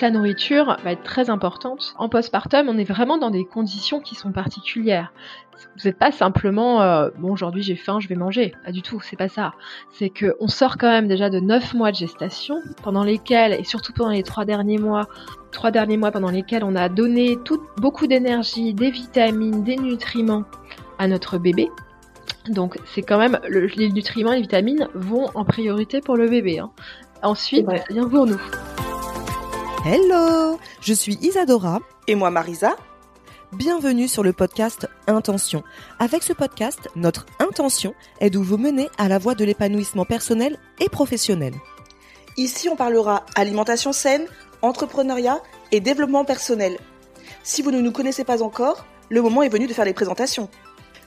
La nourriture va être très importante. En postpartum, on est vraiment dans des conditions qui sont particulières. Vous n'êtes pas simplement euh, bon aujourd'hui j'ai faim, je vais manger. Pas du tout, c'est pas ça. C'est que on sort quand même déjà de 9 mois de gestation, pendant lesquels, et surtout pendant les trois derniers mois, trois derniers mois pendant lesquels on a donné tout, beaucoup d'énergie, des vitamines, des nutriments à notre bébé. Donc c'est quand même le- les nutriments et les vitamines vont en priorité pour le bébé. hein. Ensuite, Ouais. ça vient pour nous. Hello, je suis Isadora. Et moi, Marisa Bienvenue sur le podcast Intention. Avec ce podcast, notre intention est de vous mener à la voie de l'épanouissement personnel et professionnel. Ici, on parlera alimentation saine, entrepreneuriat et développement personnel. Si vous ne nous connaissez pas encore, le moment est venu de faire les présentations.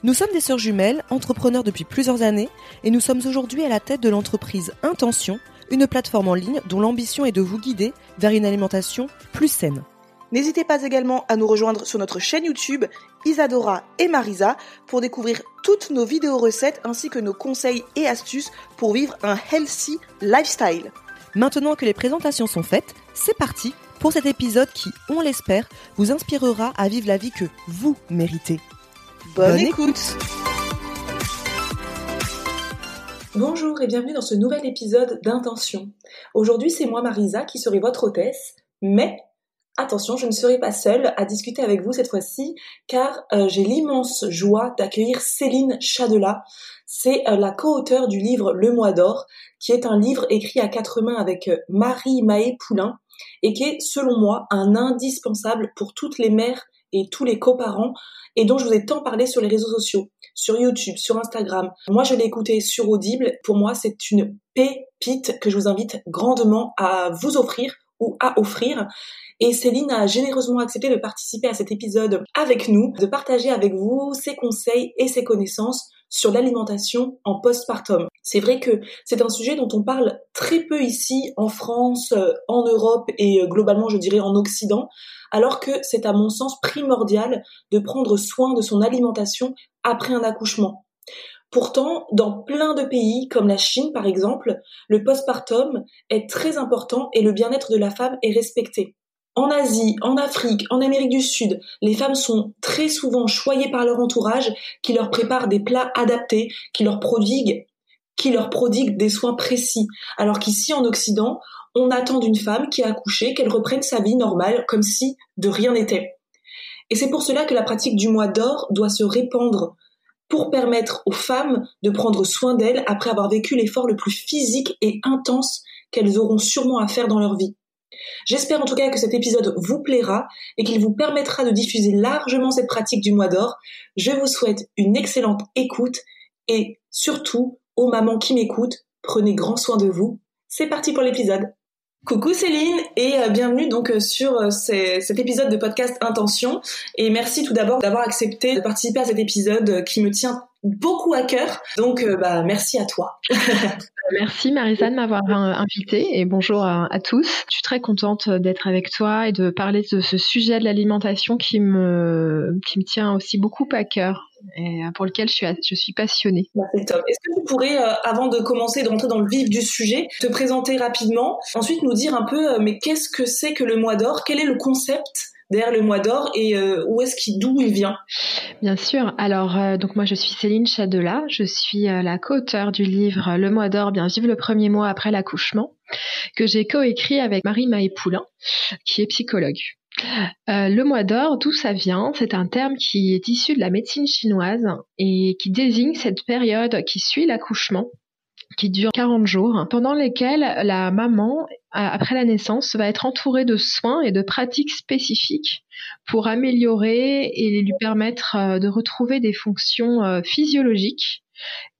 Nous sommes des sœurs jumelles, entrepreneurs depuis plusieurs années, et nous sommes aujourd'hui à la tête de l'entreprise Intention, une plateforme en ligne dont l'ambition est de vous guider vers une alimentation plus saine. N'hésitez pas également à nous rejoindre sur notre chaîne YouTube Isadora et Marisa pour découvrir toutes nos vidéos recettes ainsi que nos conseils et astuces pour vivre un healthy lifestyle. Maintenant que les présentations sont faites, c'est parti pour cet épisode qui, on l'espère, vous inspirera à vivre la vie que vous méritez. Bonne, Bonne écoute. Bonjour et bienvenue dans ce nouvel épisode d'Intention. Aujourd'hui, c'est moi Marisa qui serai votre hôtesse, mais attention, je ne serai pas seule à discuter avec vous cette fois-ci, car euh, j'ai l'immense joie d'accueillir Céline Chadela. C'est euh, la co-auteure du livre Le Mois d'Or, qui est un livre écrit à quatre mains avec euh, Marie Mahé Poulain, et qui est, selon moi, un indispensable pour toutes les mères et tous les coparents, et dont je vous ai tant parlé sur les réseaux sociaux sur YouTube, sur Instagram. Moi, je l'ai écouté sur Audible. Pour moi, c'est une pépite que je vous invite grandement à vous offrir ou à offrir. Et Céline a généreusement accepté de participer à cet épisode avec nous, de partager avec vous ses conseils et ses connaissances sur l'alimentation en postpartum. C'est vrai que c'est un sujet dont on parle très peu ici en France, euh, en Europe et euh, globalement je dirais en Occident, alors que c'est à mon sens primordial de prendre soin de son alimentation après un accouchement. Pourtant, dans plein de pays, comme la Chine par exemple, le postpartum est très important et le bien-être de la femme est respecté. En Asie, en Afrique, en Amérique du Sud, les femmes sont très souvent choyées par leur entourage qui leur prépare des plats adaptés, qui leur prodiguent qui leur prodigue des soins précis. Alors qu'ici en Occident, on attend d'une femme qui a accouché qu'elle reprenne sa vie normale comme si de rien n'était. Et c'est pour cela que la pratique du mois d'or doit se répandre pour permettre aux femmes de prendre soin d'elles après avoir vécu l'effort le plus physique et intense qu'elles auront sûrement à faire dans leur vie. J'espère en tout cas que cet épisode vous plaira et qu'il vous permettra de diffuser largement cette pratique du mois d'or. Je vous souhaite une excellente écoute et surtout, aux mamans qui m'écoutent, prenez grand soin de vous. C'est parti pour l'épisode. Coucou Céline et euh, bienvenue donc euh, sur euh, cet épisode de podcast Intention et merci tout d'abord d'avoir accepté de participer à cet épisode qui me tient beaucoup à cœur donc bah merci à toi. Merci Marisa de m'avoir invitée et bonjour à, à tous. Je suis très contente d'être avec toi et de parler de ce sujet de l'alimentation qui me, qui me tient aussi beaucoup à cœur et pour lequel je suis, je suis passionnée. Bah. Est-ce que tu pourrais, euh, avant de commencer, de rentrer dans le vif du sujet, te présenter rapidement, ensuite nous dire un peu, euh, mais qu'est-ce que c'est que le mois d'or? Quel est le concept derrière le mois d'or et euh, où est-ce qu'il, d'où il vient? Bien sûr. Alors, euh, donc moi, je suis Céline Chadela. Je suis euh, la co-auteure du livre Le mois d'or, bien vivre le premier mois après l'accouchement, que j'ai coécrit avec Marie Mahé Poulain, qui est psychologue. Euh, le mois d'or, d'où ça vient C'est un terme qui est issu de la médecine chinoise et qui désigne cette période qui suit l'accouchement qui dure 40 jours, pendant lesquels la maman, après la naissance, va être entourée de soins et de pratiques spécifiques pour améliorer et lui permettre euh, de retrouver des fonctions euh, physiologiques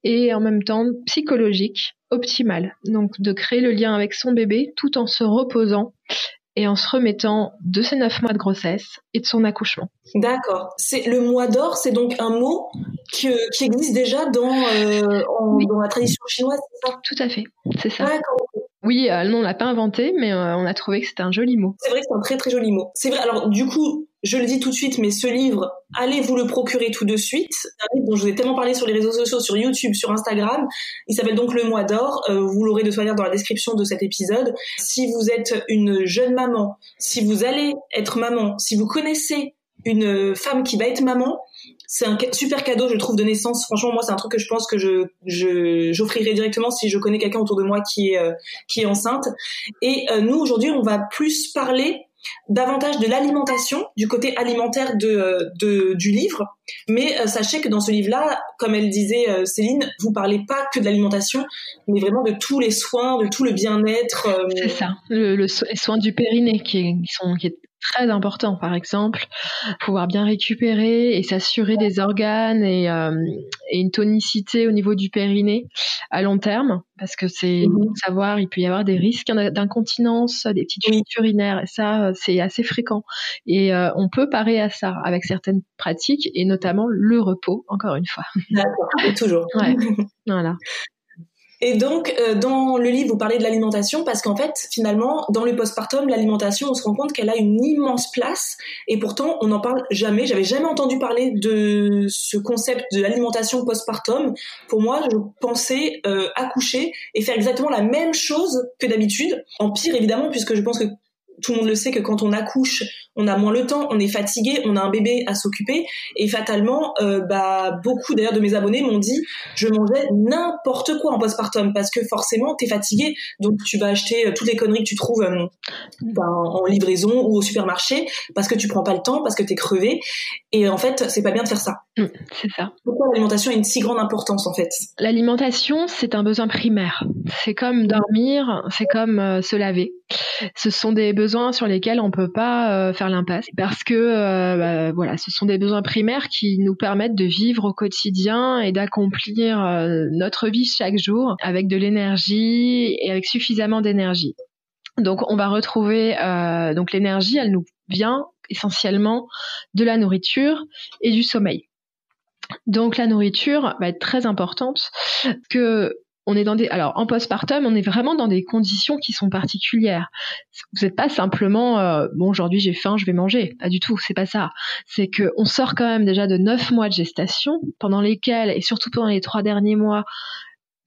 et en même temps psychologique, optimal. Donc de créer le lien avec son bébé tout en se reposant et en se remettant de ses neuf mois de grossesse et de son accouchement. D'accord. C'est le mois d'or, c'est donc un mot qui, qui existe déjà dans, euh, dans la tradition chinoise, c'est ça? Tout à fait, c'est ça. D'accord. Oui, euh, non, on l'a pas inventé, mais euh, on a trouvé que c'était un joli mot. C'est vrai que c'est un très très joli mot. C'est vrai. Alors du coup, je le dis tout de suite, mais ce livre, allez vous le procurer tout de suite? Un livre dont je vous ai tellement parlé sur les réseaux sociaux, sur YouTube, sur Instagram. Il s'appelle donc Le Mois d'Or. Euh, vous l'aurez de toute manière dans la description de cet épisode. Si vous êtes une jeune maman, si vous allez être maman, si vous connaissez une femme qui va être maman, c'est un super cadeau, je trouve, de naissance. Franchement, moi, c'est un truc que je pense que je, je directement si je connais quelqu'un autour de moi qui est euh, qui est enceinte. Et euh, nous, aujourd'hui, on va plus parler davantage de l'alimentation, du côté alimentaire de, euh, de du livre. Mais sachez que dans ce livre-là, comme elle disait Céline, vous parlez pas que de l'alimentation, mais vraiment de tous les soins, de tout le bien-être. C'est ça, le, le, les soins du périnée qui, qui sont qui est très important, par exemple, pouvoir bien récupérer et s'assurer des organes et, euh, et, une tonicité au niveau du périnée à long terme, parce que c'est mmh savoir, il peut y avoir des risques d'incontinence, des petites fuites urinaires, et ça, c'est assez fréquent. Et euh, on peut parer à ça avec certaines pratiques, et notamment le repos, encore une fois. D'accord, toujours. Ouais. voilà. Et donc, euh, dans le livre, vous parlez de l'alimentation parce qu'en fait, finalement, dans le postpartum, l'alimentation, on se rend compte qu'elle a une immense place et pourtant, on n'en parle jamais. J'avais jamais entendu parler de ce concept de l'alimentation postpartum. Pour moi, je pensais euh, accoucher et faire exactement la même chose que d'habitude. En pire, évidemment, puisque je pense que tout le monde le sait que quand on accouche, on a moins le temps, on est fatigué, on a un bébé à s'occuper et fatalement, euh, bah beaucoup d'ailleurs de mes abonnés m'ont dit je mangeais n'importe quoi en postpartum parce que forcément t'es fatigué, donc tu vas acheter euh, toutes les conneries que tu trouves euh, ben, en livraison ou au supermarché parce que tu prends pas le temps, parce que t'es crevé et en fait c'est pas bien de faire ça. Mmh, c'est ça. Pourquoi l'alimentation a une si grande importance en fait? L'alimentation c'est un besoin primaire. C'est comme dormir, c'est comme se laver. Ce sont des besoins sur lesquels on peut pas faire l'impasse parce que euh, bah, voilà, ce sont des besoins primaires qui nous permettent de vivre au quotidien et d'accomplir euh, notre vie chaque jour avec de l'énergie et avec suffisamment d'énergie. Donc on va retrouver euh, donc l'énergie, elle nous vient essentiellement de la nourriture et du sommeil. Donc la nourriture va être très importante que on est dans des alors en postpartum on est vraiment dans des conditions qui sont particulières. Vous n'êtes pas simplement euh, bon aujourd'hui j'ai faim je vais manger. Pas du tout c'est pas ça. C'est que on sort quand même déjà de neuf mois de gestation pendant lesquels et surtout pendant les trois derniers mois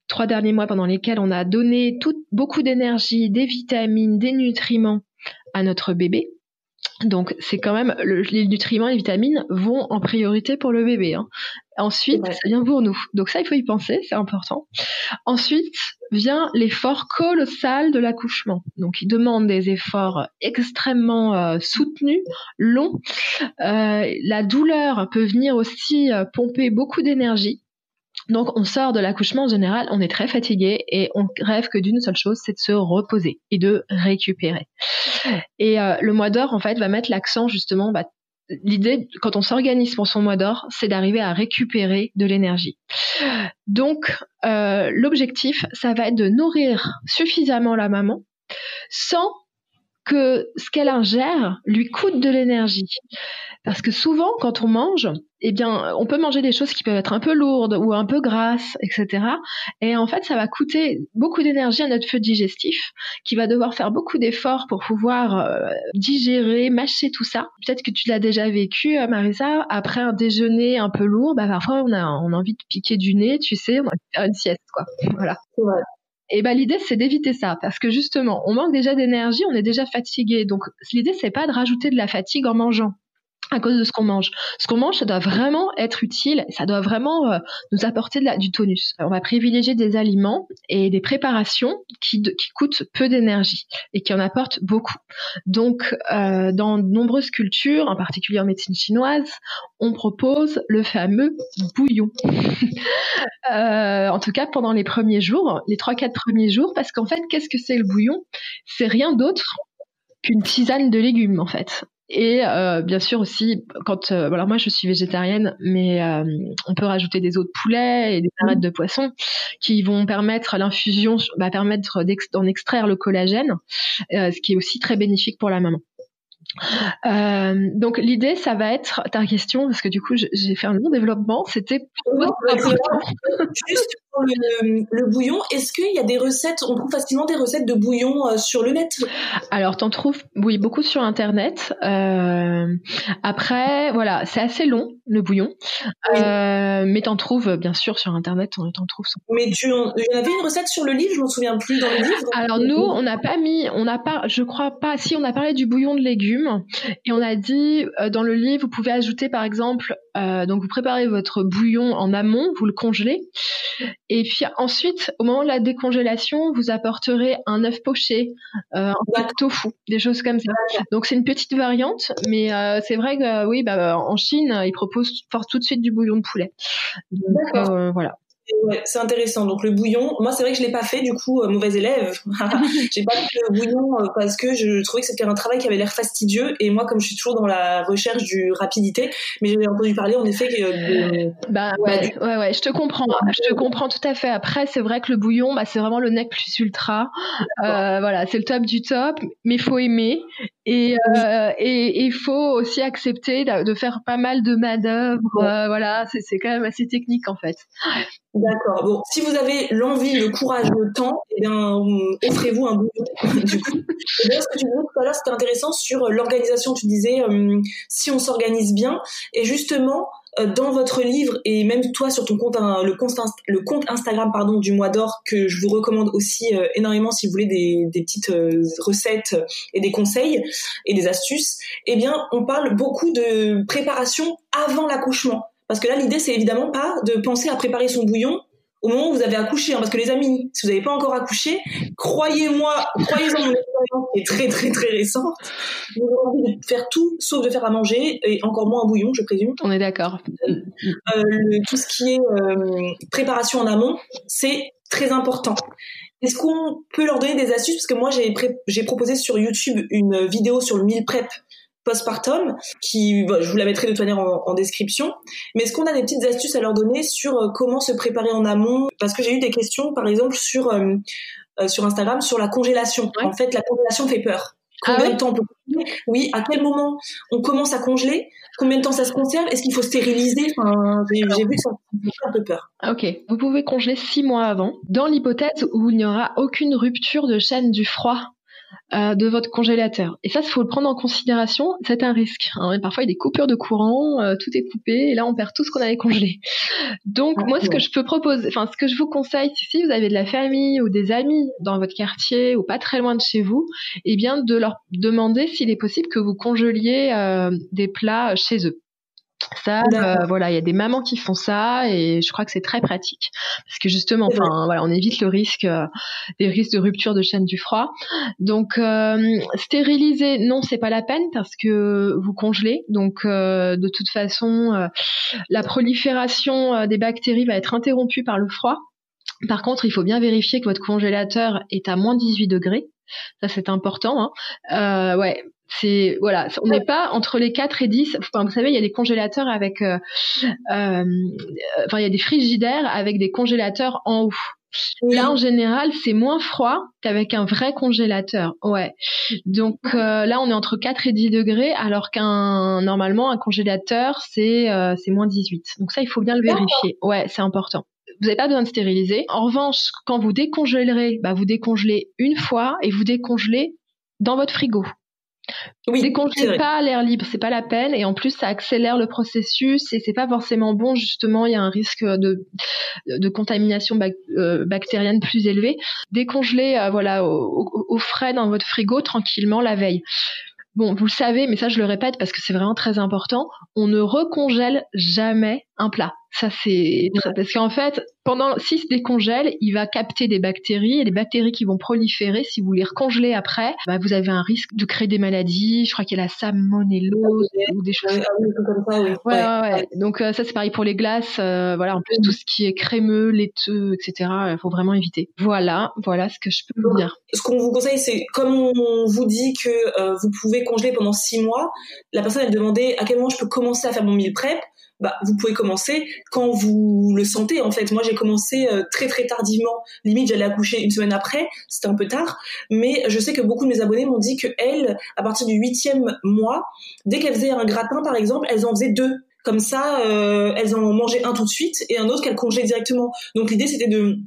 trois derniers mois pendant lesquels on a donné tout, beaucoup d'énergie des vitamines des nutriments à notre bébé donc c'est quand même les nutriments, les vitamines vont en priorité pour le bébé. Hein. Ensuite, ça vient pour nous. Donc ça, il faut y penser, c'est important. Ensuite vient l'effort colossal de l'accouchement. Donc il demande des efforts extrêmement euh, soutenus, longs. Euh, la douleur peut venir aussi euh, pomper beaucoup d'énergie. Donc on sort de l'accouchement en général, on est très fatigué et on rêve que d'une seule chose, c'est de se reposer et de récupérer. Et euh, le mois d'or en fait va mettre l'accent justement. Bah, L'idée, quand on s'organise pour son mois d'or, c'est d'arriver à récupérer de l'énergie. Donc, euh, l'objectif, ça va être de nourrir suffisamment la maman sans que ce qu'elle ingère lui coûte de l'énergie. Parce que souvent, quand on mange, eh bien, on peut manger des choses qui peuvent être un peu lourdes ou un peu grasses, etc. Et en fait, ça va coûter beaucoup d'énergie à notre feu digestif, qui va devoir faire beaucoup d'efforts pour pouvoir euh, digérer, mâcher tout ça. Peut-être que tu l'as déjà vécu, euh, Marisa, après un déjeuner un peu lourd, bah, parfois on a, a envie de piquer du nez, tu sais, on va faire une sieste, quoi. Voilà. Et ben l'idée c'est d'éviter ça parce que justement on manque déjà d'énergie, on est déjà fatigué. Donc l'idée c'est pas de rajouter de la fatigue en mangeant à cause de ce qu'on mange. Ce qu'on mange, ça doit vraiment être utile, ça doit vraiment euh, nous apporter du tonus. On va privilégier des aliments et des préparations qui, qui coûtent peu d'énergie et qui en apportent beaucoup. Donc, euh, dans de nombreuses cultures, en particulier en médecine chinoise, on propose le fameux bouillon. euh, en tout cas, pendant les premiers jours, les 3-4 premiers jours, parce qu'en fait, qu'est-ce que c'est le bouillon? C'est rien d'autre qu'une tisane de légumes, en fait Et euh, bien sûr aussi, quand euh, alors moi je suis végétarienne, mais euh, on peut rajouter des os de poulet et des arêtes de poisson qui vont permettre l'infusion, va permettre d'en extraire le collagène, ce qui est aussi très bénéfique pour la maman. Euh, donc l'idée, ça va être ta question, parce que du coup j'ai fait un long développement, c'était juste pour le, bouillon, est-ce qu'il y a des recettes, on trouve facilement des recettes de bouillon euh, sur le net? Alors t'en trouves, oui, beaucoup sur internet. Euh, après, voilà, c'est assez long le bouillon, euh, mais t'en trouves bien sûr sur internet, on t'en trouve. Mais tu, il y avait une recette sur le livre, je m'en souviens plus dans le livre. Alors nous, on n'a pas mis, on n'a pas, je crois pas, si on a parlé du bouillon de légumes et on a dit dans le livre, vous pouvez ajouter par exemple, euh, donc vous préparez votre bouillon en amont, vous le congelez, et puis ensuite, au moment de la décongélation, vous apporterez un œuf poché, euh, un tofu, des choses comme ça. Donc c'est une petite variante, mais euh, c'est vrai que oui, bah, en Chine, ils proposent tout de suite du bouillon de poulet. Donc voilà. Ouais, c'est intéressant. Donc le bouillon, moi c'est vrai que je l'ai pas fait du coup, euh, mauvais élève. j'ai pas fait le bouillon euh, parce que je trouvais que c'était un travail qui avait l'air fastidieux et moi comme je suis toujours dans la recherche du rapidité, mais j'avais entendu parler en effet que. Euh, bah, bah ouais, ouais, ouais, je te comprends, je te comprends tout à fait. Après c'est vrai que le bouillon, bah c'est vraiment le nec plus ultra. voilà, c'est le top du top, mais faut aimer et et il faut aussi accepter de, faire pas mal de main d'œuvre. voilà, c'est quand même assez technique en fait. D'accord. Bon, si vous avez l'envie, le courage, le temps, eh bien, offrez-vous un bouillon. du coup. Et d'ailleurs, ce que tu disais tout à l'heure, c'était intéressant sur l'organisation. Tu disais euh, si on s'organise bien. Et justement, euh, dans votre livre et même toi sur ton compte, le compte, le compte Instagram pardon du mois d'or que je vous recommande aussi euh, énormément si vous voulez des, des petites recettes et des conseils et des astuces. Eh bien, on parle beaucoup de préparation avant l'accouchement. Parce que là, l'idée, c'est évidemment pas de penser à préparer son bouillon au moment où vous avez accouché. Hein, parce que les amis, si vous n'avez pas encore accouché, croyez-moi, croyez-en mon expérience qui est très très très récente, vous avez envie de faire tout sauf de faire à manger, et encore moins un bouillon, je présume. On est d'accord. Euh, tout ce qui est euh, préparation en amont, c'est très important. Est-ce qu'on peut leur donner des astuces? Parce que moi, j'ai proposé sur YouTube une vidéo sur le meal prep postpartum, qui, je vous la mettrai de toute manière en, description. Mais est-ce qu'on a des petites astuces à leur donner sur euh, comment se préparer en amont? Parce que j'ai eu des questions, par exemple, sur euh, euh, sur Instagram, sur la congélation. En fait, la congélation fait peur. Ah Combien de temps on peut Oui, à quel moment on commence à congeler? Combien de temps ça se conserve? Est-ce qu'il faut stériliser? Enfin, J'ai vu que ça fait un peu peur. Ok, vous pouvez congeler six mois avant, dans l'hypothèse où il n'y aura aucune rupture de chaîne du froid euh, de votre congélateur. Et ça, il faut le prendre en considération, c'est un risque. Hein. Parfois, il y a des coupures de courant, euh, tout est coupé, et là, on perd tout ce qu'on avait congelé. Donc, moi, ce que je peux proposer, enfin, ce que je vous conseille, si vous avez de la famille ou des amis dans votre quartier ou pas très loin de chez vous, eh bien, de leur demander s'il est possible que vous congeliez euh, des plats chez eux. Ça, euh, voilà, il y a des mamans qui font ça et je crois que c'est très pratique parce que justement, enfin, voilà, on évite le risque, euh, des risques de rupture de chaîne du froid. Donc, euh, stériliser, non, c'est pas la peine parce que vous congelez. Donc, de toute façon, la prolifération des bactéries va être interrompue par le froid. Par contre, il faut bien vérifier que votre congélateur est à moins 18 degrés. Ça, c'est important. Hein. Euh, ouais, c'est voilà, on n'est pas entre les 4 et 10. Enfin, vous savez, il y a des congélateurs avec, euh, euh, enfin, il y a des frigidaires avec des congélateurs en haut. Là, en général, c'est moins froid qu'avec un vrai congélateur. Ouais. Donc là, on est entre 4 et 10 degrés, alors qu'un normalement un congélateur c'est c'est moins 18. Donc ça, il faut bien le vérifier. Ouais, c'est important vous n'avez pas besoin de stériliser. En revanche, quand vous décongélerez, bah, vous décongelez une fois et vous décongelez dans votre frigo. Oui, décongelez pas à l'air libre, c'est pas la peine et en plus ça accélère le processus et c'est pas forcément bon justement, il y a un risque de de contamination euh, bactérienne plus élevé. Décongelez euh, voilà au, au, frais dans votre frigo tranquillement la veille. Bon, vous le savez, mais ça je le répète parce que c'est vraiment très important, on ne recongèle jamais un plat. Ça c'est parce qu'en fait, pendant s'il se décongèle, il va capter des bactéries et les bactéries qui vont proliférer. Si vous les recongelez après, bah, vous avez un risque de créer des maladies. Je crois qu'il y a la salmonellose ou des choses comme ça. Oui. Ouais, ouais, ouais. Donc euh, ça c'est pareil pour les glaces. Euh, voilà, en plus tout ce qui est crémeux, laiteux, etc. Il faut vraiment éviter. Voilà, voilà ce que je peux vous dire. Ce qu'on vous conseille, c'est comme on vous dit que euh, vous pouvez congeler pendant six mois. La personne elle demandait à quel moment je peux commencer à faire mon meal prep bah, vous pouvez commencer quand vous le sentez. En fait, moi, j'ai commencé euh, très très tardivement. Limite, j'allais accoucher une semaine après. C'était un peu tard, mais je sais que beaucoup de mes abonnés m'ont dit que elles, à partir du huitième mois, dès qu'elles faisaient un gratin, par exemple, elles en faisaient deux. Comme ça, euh, elles en mangeaient un tout de suite et un autre qu'elles congelaient directement. Donc l'idée, c'était de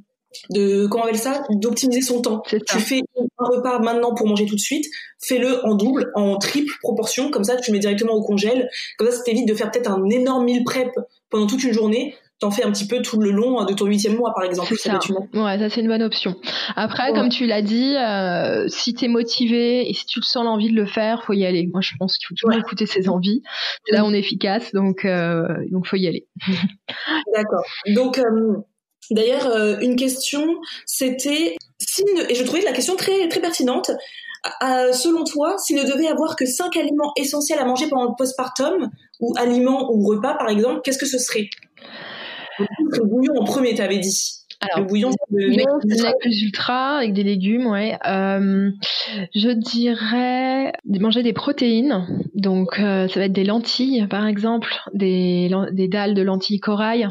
de comment on appelle ça d'optimiser son temps. Tu fais un repas maintenant pour manger tout de suite, fais-le en double, en triple proportion, comme ça tu mets directement au congèle. Comme ça, ça t'évite de faire peut-être un énorme meal prep pendant toute une journée. T'en fais un petit peu tout le long de ton huitième mois, par exemple. Ça. Ouais, ça c'est une bonne option. Après, comme tu l'as dit, euh, si t'es motivé et si tu sens l'envie de le faire, faut y aller. Moi, je pense qu'il faut toujours écouter ses envies. Là, on est efficace, donc euh, donc faut y aller. D'accord. Donc euh, D'ailleurs, euh, une question, c'était et je trouvais la question très très pertinente. selon toi, s'il ne devait avoir que cinq aliments essentiels à manger pendant le postpartum, ou aliments ou repas par exemple, qu'est-ce que ce serait? Le bouillon en premier, tu avais dit. Alors, le bouillon, c'est ultra avec des légumes, ouais. Euh, je dirais manger des protéines. Donc, euh, ça va être des lentilles, par exemple, des, des dalles de lentilles corail,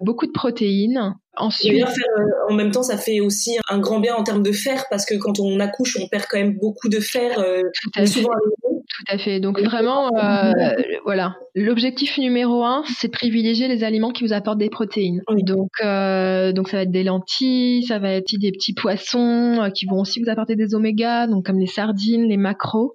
beaucoup de protéines. Ensuite, euh, en même temps, ça fait aussi un grand bien en termes de fer parce que quand on accouche, on perd quand même beaucoup de fer. Euh, tout, à fait. tout à fait. Donc vraiment, euh, voilà, l'objectif numéro un, c'est de privilégier les aliments qui vous apportent des protéines. Donc, donc ça va être des lentilles, ça va être des petits poissons qui vont aussi vous apporter des omégas, donc comme les sardines, les macros.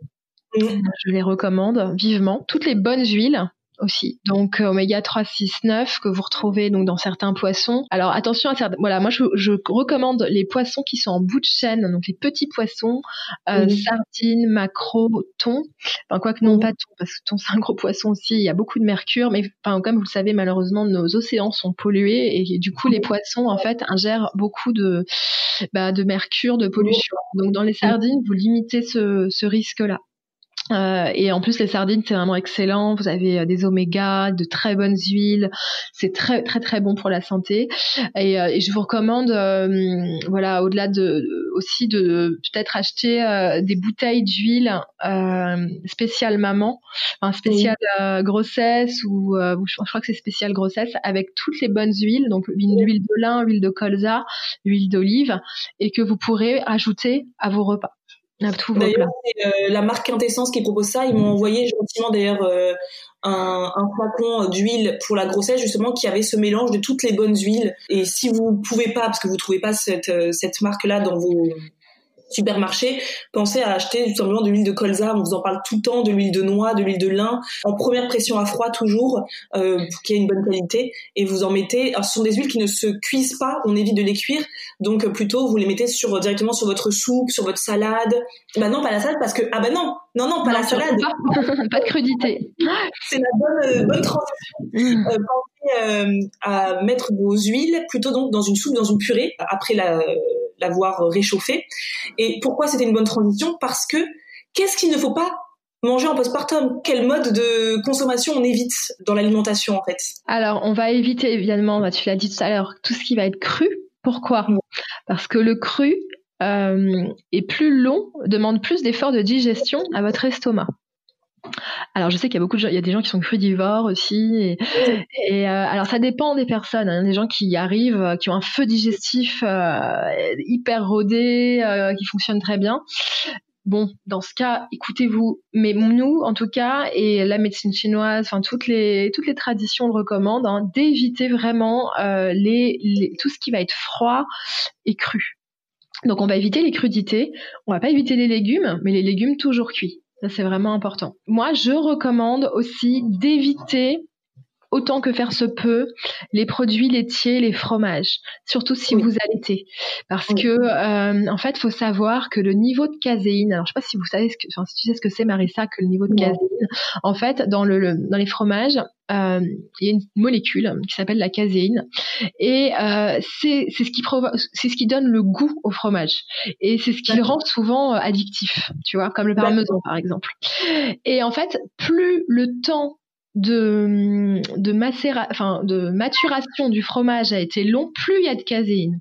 Je les recommande vivement. Toutes les bonnes huiles, aussi. Donc euh, oméga 3, 6, 9 que vous retrouvez donc dans certains poissons. Alors attention à certains. Voilà, moi je, je, recommande les poissons qui sont en bout de chaîne, donc les petits poissons, euh, sardines, maquereaux, thon. Enfin quoi que non pas thon parce que thon c'est un gros poisson aussi. Il y a beaucoup de mercure, mais enfin comme vous le savez malheureusement nos océans sont pollués et du coup les poissons en fait ingèrent beaucoup de bah, de mercure, de pollution. Donc dans les sardines vous limitez ce, ce risque là. Euh, et en plus, les sardines, c'est vraiment excellent. Vous avez euh, des omégas, de très bonnes huiles. C'est très, très, très bon pour la santé. Et, euh, et je vous recommande, voilà, au-delà de, aussi de peut-être acheter des bouteilles d'huile spéciale maman, un spécial grossesse ou je crois que c'est spécial grossesse avec toutes les bonnes huiles, donc une huile de lin, huile de colza, huile d'olive, et que vous pourrez ajouter à vos repas. D'ailleurs, c'est euh, la marque Quintessence qui propose ça. Ils m'ont envoyé gentiment d'ailleurs euh, un, un, flacon d'huile pour la grossesse justement qui avait ce mélange de toutes les bonnes huiles. Et si vous pouvez pas, parce que vous trouvez pas cette, euh, cette marque-là dans vos supermarché, pensez à acheter tout simplement de l'huile de colza. On vous en parle tout le temps, de l'huile de noix, de l'huile de lin, en première pression à froid toujours, euh, pour qu'il y ait une bonne qualité. Et vous en mettez. Alors, ce sont des huiles qui ne se cuisent pas. On évite de les cuire. Donc, plutôt, vous les mettez sur directement sur votre soupe, sur votre salade. Bah non, pas la salade parce que ah bah non, non non, pas la salade. Pas, de crudité. C'est la bonne euh, bonne transition. Mm. Euh, pensez euh, à mettre vos huiles plutôt donc dans une soupe, dans une purée après la l'avoir réchauffé. Et pourquoi c'était une bonne transition? Parce que qu'est-ce qu'il ne faut pas manger en postpartum? Quel mode de consommation on évite dans l'alimentation en fait? Alors on va éviter évidemment, bah, tu l'as dit tout à l'heure, tout ce qui va être cru. Pourquoi? Parce que le cru euh, est plus long, demande plus d'efforts de digestion à votre estomac. Alors je sais qu'il y a beaucoup de gens, il y a des gens qui sont crudivores aussi. Et, euh, alors ça dépend des personnes. Hein. Des gens qui arrivent, euh, qui ont un feu digestif euh, hyper rodé, qui fonctionne très bien. Bon, dans ce cas, écoutez-vous. Mais nous, en tout cas, et la médecine chinoise, enfin toutes les toutes les traditions le recommandent, hein, d'éviter vraiment les, tout ce qui va être froid et cru. Donc on va éviter les crudités, on va pas éviter les légumes, mais les légumes toujours cuits. Ça, c'est vraiment important. Moi, je recommande aussi d'éviter autant que faire se peut les produits laitiers, les fromages, surtout si vous allaitez, parce que euh, en fait, faut savoir que le niveau de caséine. Alors, je sais pas si vous savez ce que, enfin, si tu sais ce que c'est, Marissa, que le niveau de caséine. En fait, dans le, dans les fromages, euh, il y a une molécule qui s'appelle la caséine et euh, c'est ce qui c'est ce qui donne le goût au fromage et c'est ce qui le rend souvent addictif tu vois comme le parmesan par exemple. Et en fait plus le temps de, de, enfin, de maturation du fromage a été long, plus il y a de caséine.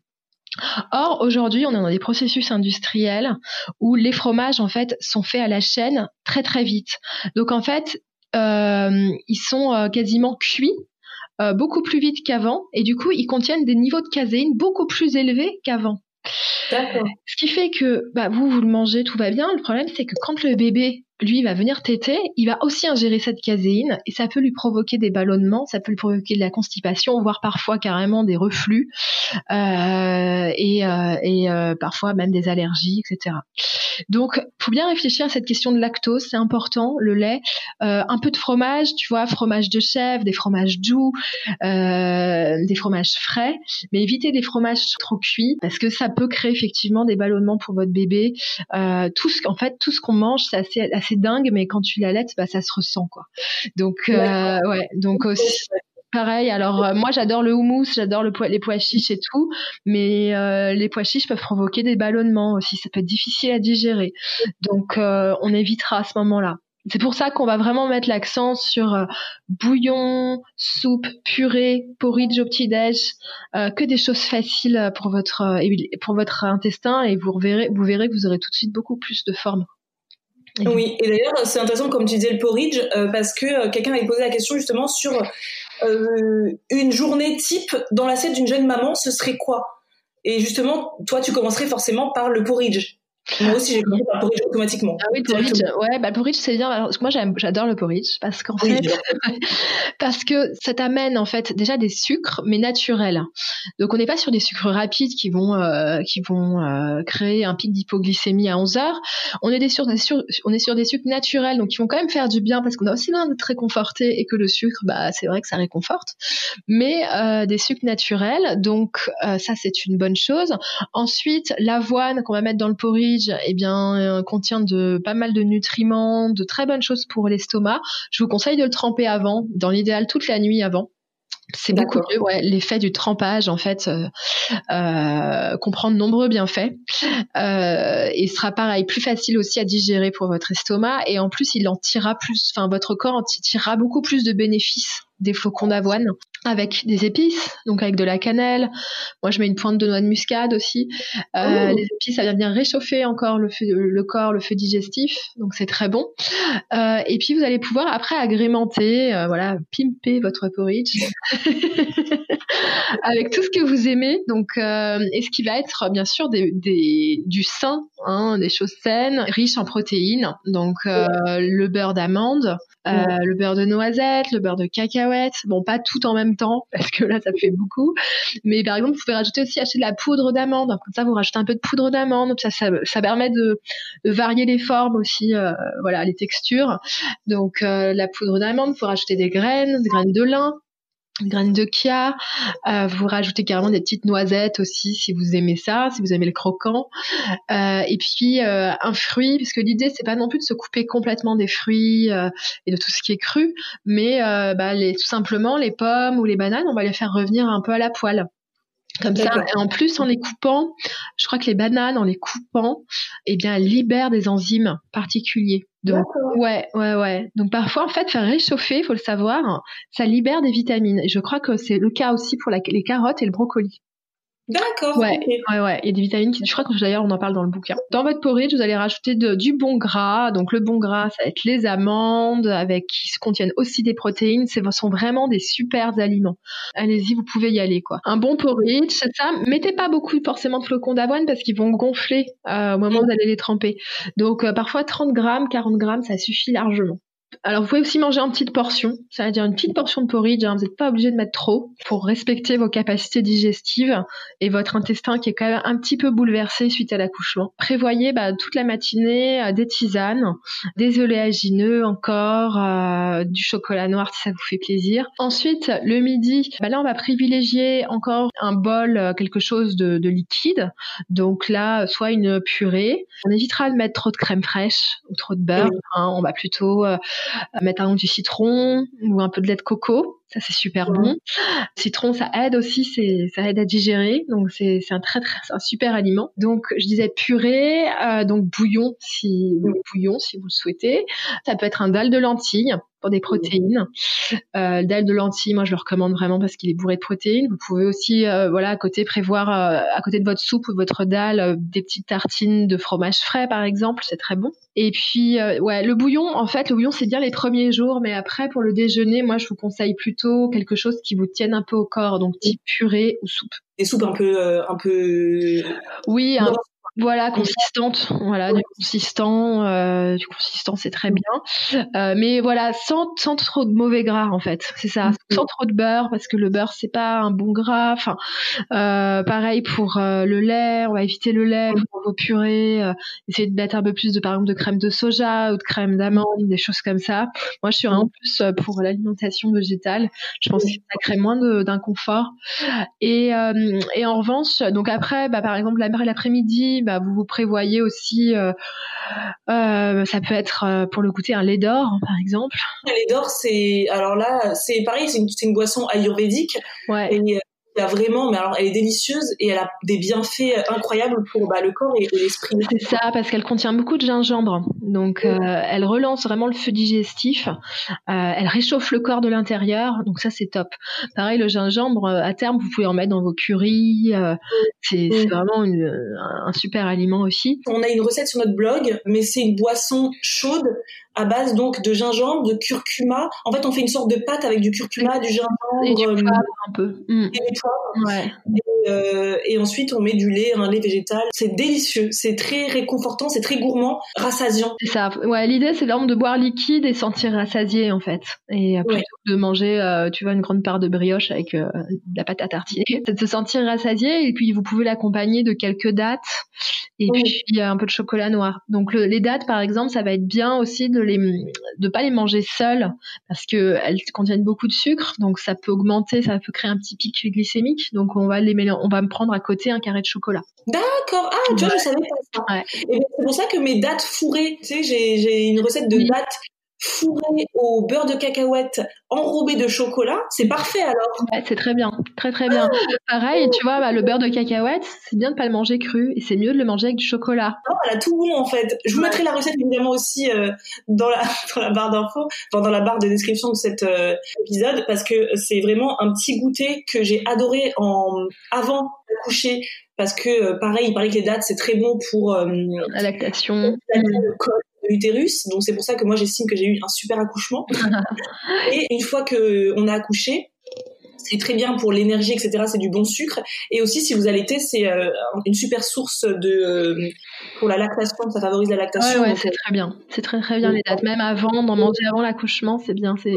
Or, aujourd'hui, on est dans des processus industriels où les fromages, en fait, sont faits à la chaîne très très vite. Donc, en fait, euh, ils sont euh, quasiment cuits euh, beaucoup plus vite qu'avant et du coup, ils contiennent des niveaux de caséine beaucoup plus élevés qu'avant. Ce qui fait que bah, vous, vous le mangez, tout va bien. Le problème, c'est que quand le bébé lui va venir téter, il va aussi ingérer cette caséine et ça peut lui provoquer des ballonnements, ça peut lui provoquer de la constipation, voire parfois carrément des reflux euh, et, euh, et euh, parfois même des allergies, etc. Donc, faut bien réfléchir à cette question de lactose, c'est important, le lait, euh, un peu de fromage, tu vois, fromage de chèvre, des fromages doux, euh, des fromages frais, mais évitez des fromages trop cuits parce que ça peut créer effectivement des ballonnements pour votre bébé. Euh, tout ce, en fait, tout ce qu'on mange, c'est assez, assez dingue, mais quand tu l'allaites, bah, ça se ressent, quoi. Donc, euh, ouais, donc aussi. Pareil, alors euh, moi j'adore le houmous, j'adore le les pois chiches et tout, mais euh, les pois chiches peuvent provoquer des ballonnements aussi, ça peut être difficile à digérer. Donc on évitera à ce moment-là. C'est pour ça qu'on va vraiment mettre l'accent sur bouillon, soupe, purée, porridge au petit-déj, que des choses faciles pour votre pour votre intestin et vous verrez vous verrez que vous aurez tout de suite beaucoup plus de forme. Oui, et d'ailleurs, c'est intéressant comme tu disais le porridge, euh, parce que euh, quelqu'un avait posé la question justement sur euh, une journée type dans l'assiette d'une jeune maman, ce serait quoi? Et justement, toi, tu commencerais forcément par le porridge. Moi aussi, j'ai commencé par porridge automatiquement. Ah oui, le porridge, ouais, bah, porridge, c'est bien. parce que moi, j'adore le porridge parce qu'en fait, parce que ça t'amène en fait déjà des sucres, mais naturels. Donc, on n'est pas sur des sucres rapides qui vont, euh, qui vont euh, créer un pic d'hypoglycémie à 11 heures. On est, des sur, des sur, on est sur des sucres naturels, donc qui vont quand même faire du bien parce qu'on a aussi besoin d'être réconforté et que le sucre, bah, c'est vrai que ça réconforte. Mais euh, des sucres naturels, donc ça, c'est une bonne chose. Ensuite, l'avoine qu'on va mettre dans le porridge eh bien, euh, contient pas mal de nutriments, de très bonnes choses pour l'estomac. Je vous conseille de le tremper avant, dans l'idéal toute la nuit avant. C'est beaucoup mieux, ouais. L'effet du trempage, en fait, euh, euh, comprend de nombreux bienfaits. Euh, et sera pareil, plus facile aussi à digérer pour votre estomac. Et en plus, il en tirera plus, enfin, votre corps en tirera beaucoup plus de bénéfices des flocons d'avoine avec des épices, donc avec de la cannelle. Moi, je mets une pointe de noix de muscade aussi. Euh, oh. Les épices, ça vient bien réchauffer encore le, le corps, le feu digestif, donc c'est très bon. Euh, et puis, vous allez pouvoir après agrémenter, euh, voilà, pimper votre porridge avec tout ce que vous aimez. Donc, et ce qui va être bien sûr des, des du sain, hein, des choses saines, riches en protéines. Donc, le beurre d'amande, le beurre de noisette, le beurre de cacahuète. Bon, pas tout en même temps parce que là ça fait beaucoup. Mais par exemple, vous pouvez rajouter aussi acheter de la poudre d'amande. Comme ça, vous rajoutez un peu de poudre d'amande. Ça, ça, permet de, varier les formes aussi, euh, voilà, les textures. Donc euh, la poudre d'amande, vous rajouter des graines, des graines de lin graines de chia, euh, vous rajoutez carrément des petites noisettes aussi si vous aimez ça, si vous aimez le croquant, euh, et puis euh, un fruit, puisque l'idée c'est pas non plus de se couper complètement des fruits et de tout ce qui est cru, mais bah, les, tout simplement les pommes ou les bananes, on va les faire revenir un peu à la poêle. Comme ça, et en plus en les coupant, je crois que les bananes en les coupant, eh bien elles libèrent des enzymes particuliers. Donc, ouais, ouais, ouais. Donc parfois, en fait, faire réchauffer, il faut le savoir, ça libère des vitamines. Et je crois que c'est le cas aussi pour les carottes et le brocoli. D'accord. Ouais, ouais, ouais. Il y a des vitamines qui, je crois que d'ailleurs on en parle dans le bouquin. Dans votre porridge, vous allez rajouter du bon gras. Donc le bon gras, ça va être les amandes, avec qui contiennent aussi des protéines. Ce sont vraiment des super aliments. Allez-y, vous pouvez y aller quoi. Un bon porridge, c'est ça. Mettez pas beaucoup forcément de flocons d'avoine parce qu'ils vont gonfler euh, au moment où vous allez les tremper. Donc euh, parfois 30 grammes, 40 grammes, ça suffit largement. Alors vous pouvez aussi manger en petites portions, c'est-à-dire une petite portion de porridge, hein, vous n'êtes pas obligé de mettre trop pour respecter vos capacités digestives et votre intestin qui est quand même un petit peu bouleversé suite à l'accouchement. Prévoyez bah, toute la matinée euh, des tisanes, des oléagineux encore, euh, du chocolat noir si ça vous fait plaisir. Ensuite, le midi, bah là on va privilégier encore un bol, euh, quelque chose de, de liquide. Donc là, soit une purée. On évitera de mettre trop de crème fraîche ou trop de beurre. Hein. On va plutôt mettre un du citron ou un peu de lait de coco. Ça, c'est super bon. Citron, ça aide aussi, c'est, ça aide à digérer. Donc, c'est, un très, très, un super aliment. Donc, je disais purée, euh, donc bouillon, si, bouillon, si vous le souhaitez. Ça peut être un dalle de lentilles pour des protéines. Euh, le dalle de lentilles, moi, je le recommande vraiment parce qu'il est bourré de protéines. Vous pouvez aussi, euh, voilà, à côté, prévoir, euh, à côté de votre soupe ou de votre dalle, des petites tartines de fromage frais, par exemple. C'est très bon. Et puis, ouais, le bouillon, en fait, le bouillon, c'est bien les premiers jours, mais après, pour le déjeuner, moi, je vous conseille plutôt quelque chose qui vous tienne un peu au corps, donc type purée ou soupe. Des soupes un peu, euh, un peu. Oui, un, voilà, consistante, voilà, du consistant, euh, du consistant, c'est très bien. Euh, mais voilà, sans, sans trop de mauvais gras en fait, c'est ça, mm-hmm. sans trop de beurre parce que le beurre c'est pas un bon gras. Enfin, euh, pareil pour euh, le lait, on va éviter le lait mm-hmm. pour vos purées. Euh, essayer de mettre un peu plus de par exemple de crème de soja ou de crème d'amande, des choses comme ça. Moi, je suis en plus pour l'alimentation végétale. Je pense que ça crée moins d'inconfort. Et, et en revanche, donc après, bah, par exemple l'après-midi bah, vous vous prévoyez aussi, euh, euh, ça peut être euh, pour le goûter un lait d'or, par exemple. Un lait d'or, c'est alors là, c'est pareil, c'est une, une, boisson ayurvédique. Ouais. Et, a vraiment, mais alors elle est délicieuse et elle a des bienfaits incroyables pour bah, le corps et, l'esprit. C'est ça, parce qu'elle contient beaucoup de gingembre. Donc euh, elle relance vraiment le feu digestif, euh, elle réchauffe le corps de l'intérieur, donc ça c'est top. Pareil, le gingembre, euh, à terme, vous pouvez en mettre dans vos curries, c'est vraiment une, un super aliment aussi. On a une recette sur notre blog, mais c'est une boisson chaude à base donc de gingembre, de curcuma. En fait, on fait une sorte de pâte avec du curcuma, du gingembre et du un peu. Mm. Et, ouais. Euh, et ensuite, on met du lait, un lait végétal. C'est délicieux, c'est très réconfortant, c'est très gourmand, rassasiant. C'est ça. Ouais, l'idée, c'est vraiment de boire liquide et sentir rassasié, en fait. Et plutôt de manger, euh, tu vois, une grande part de brioche avec euh, de la pâte à tartiner. C'est de se sentir rassasié et puis vous pouvez l'accompagner de quelques dates et puis un peu de chocolat noir. Donc les dates, par exemple, ça va être bien aussi de les de pas les manger seules parce que elles contiennent beaucoup de sucre, donc ça peut augmenter, ça peut créer un petit pic glycémique. Donc on va les mélanger on va me prendre à côté un carré de chocolat. D'accord. Ah, tu vois, je savais pas ça. Et c'est pour ça que mes dates fourrées, tu sais, j'ai une recette de dates fourrées au beurre de cacahuète enrobé de chocolat, c'est parfait alors. Ouais, c'est très bien, très très bien. Pareil, tu vois, bah, le beurre de cacahuète, c'est bien de pas le manger cru et c'est mieux de le manger avec du chocolat. Non, elle a tout bon en fait. Je vous mettrai la recette évidemment aussi euh, dans, la, dans la barre d'infos, dans la barre de description de cet euh, épisode parce que c'est vraiment un petit goûter que j'ai adoré en avant d'accoucher parce que euh, pareil, il paraît que les dates c'est très bon pour la lactation, le col de l'utérus. Donc c'est pour ça que moi j'estime que j'ai eu un super accouchement. et une fois que on a accouché, c'est très bien pour l'énergie, etc. C'est du bon sucre. Et aussi, si vous allaitez, c'est euh, une super source de euh, pour la lactation. Ça favorise la lactation. Ouais, c'est très bien. C'est très très bien les dates. Même avant, d'en manger avant l'accouchement, c'est bien. C'est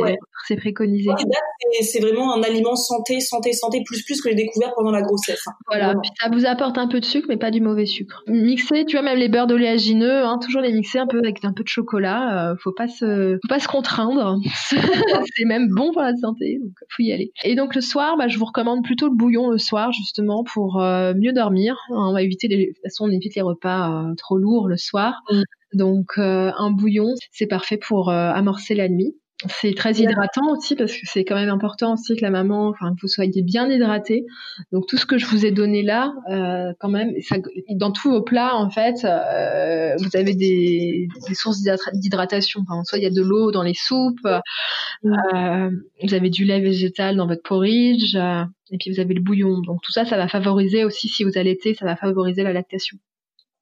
c'est préconisé. les dates, c'est vraiment un aliment santé, santé, santé plus plus que j'ai découvert pendant la grossesse. Hein. Voilà. Puis ça vous apporte un peu de sucre, mais pas du mauvais sucre. Mixer, tu vois, même les beurres d'oléagineux, hein, toujours les mixer un peu avec un peu de chocolat. Euh, faut pas se, faut pas se contraindre. c'est même bon pour la santé, donc faut y aller. Et donc le soir, bah, je vous recommande plutôt le bouillon le soir, justement, pour euh, mieux dormir. On va éviter, les, de toute façon, on évite les repas euh, trop lourds le soir. Mm. Donc, euh, un bouillon, c'est parfait pour amorcer la nuit. C'est très hydratant aussi parce que c'est quand même important aussi que la maman, enfin que vous soyez bien hydraté. Donc tout ce que je vous ai donné là, euh, quand même, ça, dans tous vos plats en fait, euh, vous avez des, des sources d'hydratation. Enfin, soit il y a de l'eau dans les soupes, euh, vous avez du lait végétal dans votre porridge, euh, et puis vous avez le bouillon. Donc tout ça, ça va favoriser aussi si vous allaitez, ça va favoriser la lactation.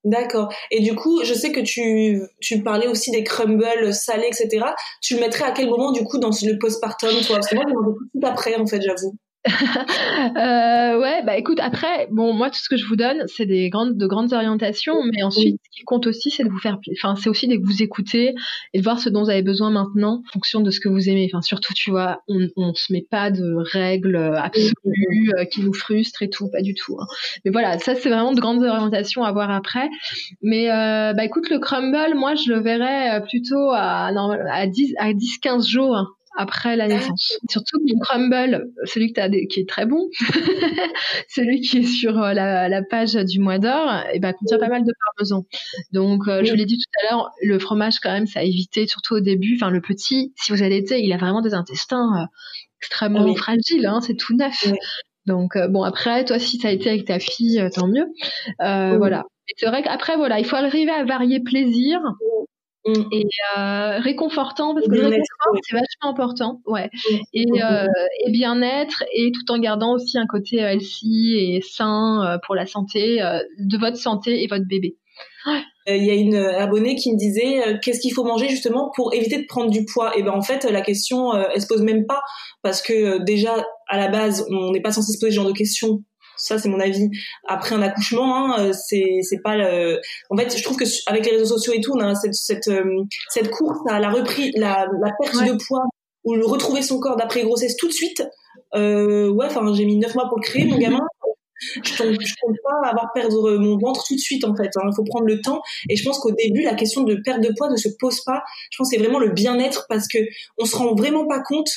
D'accord. Et du coup, je sais que tu, tu parlais aussi des crumbles salés, etc. Tu le mettrais à quel moment, du coup, dans le postpartum, toi? Parce que moi, tout après, en fait, j'avoue. Euh, ouais, bah écoute, après, bon, moi, tout ce que je vous donne, c'est des grandes, de grandes orientations, mais ensuite, ce qui compte aussi, c'est de vous faire, enfin, c'est aussi de vous écouter et de voir ce dont vous avez besoin maintenant, en fonction de ce que vous aimez. Enfin, surtout, tu vois, on, on se met pas de règles absolues euh, qui nous frustrent et tout, pas du tout. Hein. Mais voilà, ça, c'est vraiment de grandes orientations à voir après. Mais, euh, bah écoute, le crumble, moi, je le verrais euh, plutôt à, à 10, à 10, 15 jours hein après la naissance. Surtout mon crumble, celui que as qui est très bon, celui qui est sur euh, la, la page du mois d'or, eh ben contient pas mal de parmesan. Donc euh, je l'ai dit tout à l'heure, le fromage quand même ça a évité surtout au début, enfin le petit, si vous allez il a vraiment des intestins euh, extrêmement fragiles, hein, c'est tout neuf. Donc bon après toi si ça a été avec ta fille tant mieux. Voilà. C'est vrai qu'après voilà, il faut arriver à varier plaisir. Et euh, réconfortant parce que le réconfort c'est vachement important ouais. Mm. et, euh, et bien-être et tout en gardant aussi un côté euh, healthy et sain pour la santé de votre santé et votre bébé. Il y a une abonnée qui me disait qu'est-ce qu'il faut manger justement pour éviter de prendre du poids? Et ben en fait la question elle se pose même pas parce que déjà à la base on n'est pas censé se poser ce genre de questions ça c'est mon avis après un accouchement hein, euh, c'est c'est pas le... en fait je trouve que avec les réseaux sociaux et tout on a cette cette euh, cette course à la reprise la, la perte de poids ou le retrouver son corps d'après grossesse tout de suite euh, ouais enfin j'ai mis neuf mois pour le créer mon gamin je ne compte pas avoir perdre mon ventre tout de suite en fait. Hein. Il faut prendre le temps. Et je pense qu'au début, la question de perte de poids ne se pose pas. Je pense que c'est vraiment le bien-être parce que on se rend vraiment pas compte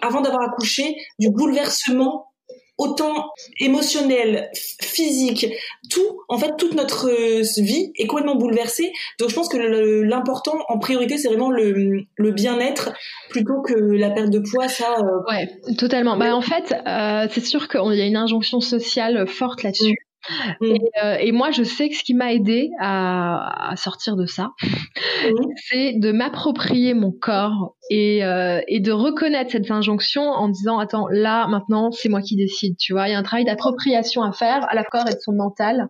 avant d'avoir accouché du bouleversement autant émotionnel, physique, tout, en fait, toute notre euh, vie est complètement bouleversée. Donc, je pense que l'important, en priorité, c'est vraiment le, le bien-être plutôt que la perte de poids. Ça. Euh... Ouais, totalement. Bah, en fait, euh, c'est sûr qu'il y a une injonction sociale forte là-dessus. Mm. Euh, et, moi, je sais que ce qui m'a aidé à, sortir de ça, mm. c'est de m'approprier mon corps et, euh, et, de reconnaître cette injonction en disant attends là maintenant c'est moi qui décide tu vois il y a un travail d'appropriation à faire à la corps et de son mental